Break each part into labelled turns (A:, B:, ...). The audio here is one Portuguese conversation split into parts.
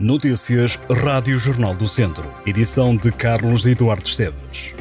A: Notícias Rádio Jornal do Centro. Edição de Carlos Eduardo Esteves.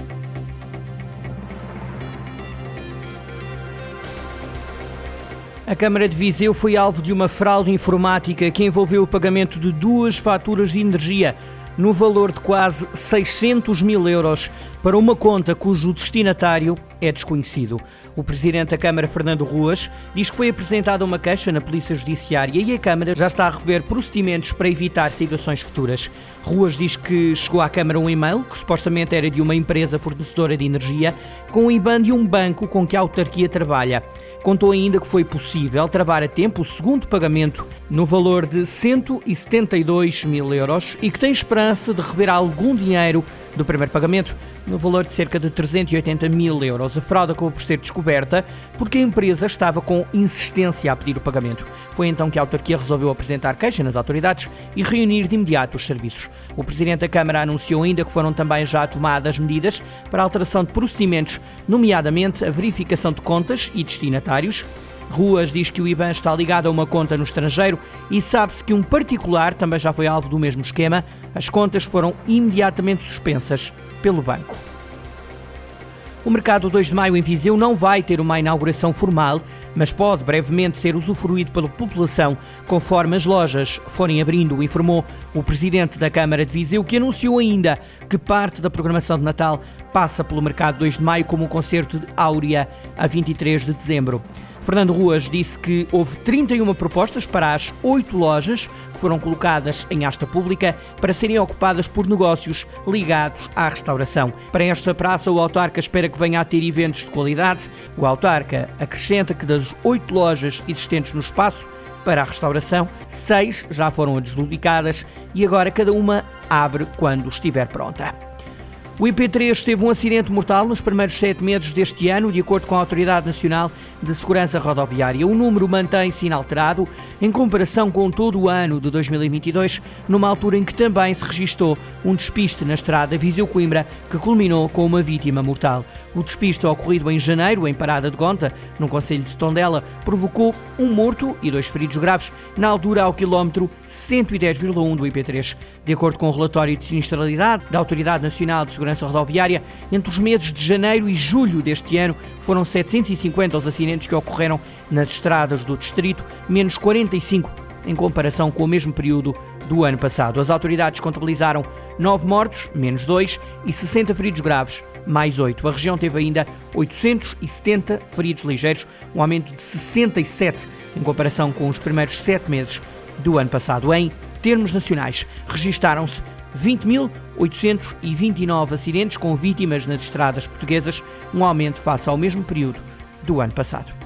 B: A Câmara de Viseu foi alvo de uma fraude informática que envolveu o pagamento de duas faturas de energia no valor de quase 600 mil euros para uma conta cujo destinatário é desconhecido. O presidente da Câmara, Fernando Ruas, diz que foi apresentada uma queixa na Polícia Judiciária e a Câmara já está a rever procedimentos para evitar situações futuras. Ruas diz que chegou à Câmara um e-mail que supostamente era de uma empresa fornecedora de energia com o IBAN de um banco com que a autarquia trabalha. Contou ainda que foi possível travar a tempo o segundo pagamento no valor de 172 mil euros e que tem esperança de rever algum dinheiro do primeiro pagamento, no valor de cerca de 380 mil euros. A fraude acabou por ser descoberta porque a empresa estava com insistência a pedir o pagamento. Foi então que a autarquia resolveu apresentar queixa nas autoridades e reunir de imediato os serviços. O presidente da Câmara anunciou ainda que foram também já tomadas medidas para a alteração de procedimentos, nomeadamente a verificação de contas e destinatários Ruas diz que o IBAN está ligado a uma conta no estrangeiro e sabe-se que um particular também já foi alvo do mesmo esquema. As contas foram imediatamente suspensas pelo banco. O mercado 2 de maio em Viseu não vai ter uma inauguração formal, mas pode brevemente ser usufruído pela população conforme as lojas forem abrindo, informou o presidente da Câmara de Viseu, que anunciou ainda que parte da programação de Natal passa pelo mercado 2 de maio, como o concerto de Áurea a 23 de dezembro. Fernando Ruas disse que houve 31 propostas para as oito lojas que foram colocadas em asta pública para serem ocupadas por negócios ligados à restauração. Para esta praça, o autarca espera que venha a ter eventos de qualidade. O autarca acrescenta que das oito lojas existentes no espaço, para a restauração, seis já foram deslocadas e agora cada uma abre quando estiver pronta. O IP3 teve um acidente mortal nos primeiros sete meses deste ano, de acordo com a Autoridade Nacional de Segurança Rodoviária. O número mantém-se inalterado em comparação com todo o ano de 2022, numa altura em que também se registou um despiste na estrada Viseu-Coimbra, que culminou com uma vítima mortal. O despiste ocorrido em janeiro, em Parada de Gonta, no Conselho de Tondela, provocou um morto e dois feridos graves, na altura ao quilómetro 110,1 do IP3. De acordo com o relatório de sinistralidade da Autoridade Nacional de Segurança Segurança Rodoviária, entre os meses de janeiro e julho deste ano, foram 750 os acidentes que ocorreram nas estradas do distrito, menos 45 em comparação com o mesmo período do ano passado. As autoridades contabilizaram 9 mortos, menos 2, e 60 feridos graves, mais 8. A região teve ainda 870 feridos ligeiros, um aumento de 67 em comparação com os primeiros 7 meses do ano passado. Em termos nacionais, registaram-se 20.829 acidentes com vítimas nas estradas portuguesas, um aumento face ao mesmo período do ano passado.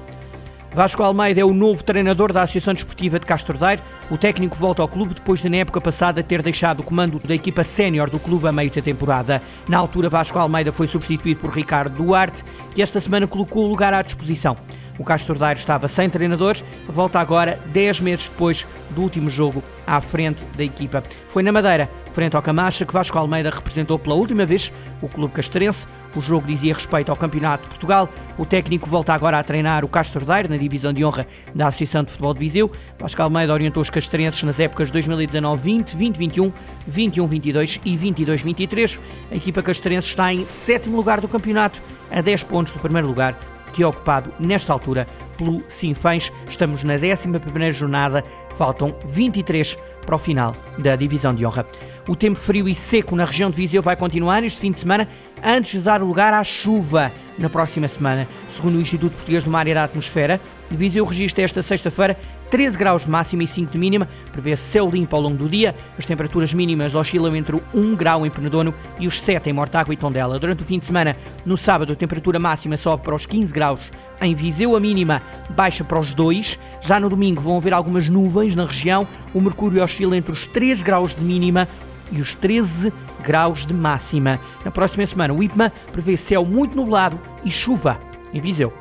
B: Vasco Almeida é o novo treinador da Associação Desportiva de Castro Daire. O técnico volta ao clube depois de, na época passada, ter deixado o comando da equipa sénior do clube a meio da temporada. Na altura, Vasco Almeida foi substituído por Ricardo Duarte, que esta semana colocou o lugar à disposição. O Castro Daire estava sem treinador, volta agora 10 meses depois do último jogo à frente da equipa. Foi na Madeira, frente ao Camacha, que Vasco Almeida representou pela última vez o clube castrense. O jogo dizia respeito ao Campeonato de Portugal. O técnico volta agora a treinar o Castro Daire na divisão de honra da Associação de Futebol de Viseu. Vasco Almeida orientou os castrenses nas épocas 2019-20, 2021, 21-22 e 22-23. A equipa castrense está em sétimo lugar do campeonato, a 10 pontos do primeiro lugar que é ocupado nesta altura pelo Sinfãs. Estamos na 11 jornada, faltam 23 para o final da divisão de honra. O tempo frio e seco na região de Viseu vai continuar este fim de semana, antes de dar lugar à chuva na próxima semana. Segundo o Instituto Português do Mar e da Atmosfera, Viseu registra esta sexta-feira 13 graus de máxima e 5 de mínima, prevê céu limpo ao longo do dia. As temperaturas mínimas oscilam entre 1 grau em Penedono e os 7 em Mortágua e Tondela. Durante o fim de semana, no sábado, a temperatura máxima sobe para os 15 graus em Viseu, a mínima baixa para os 2. Já no domingo vão haver algumas nuvens na região. O mercúrio oscila entre os 3 graus de mínima e os 13 graus de máxima. Na próxima semana, o IPMA prevê céu muito nublado e chuva em Viseu.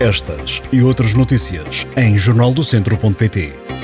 A: Estas e outras notícias em jornaldocentro.pt.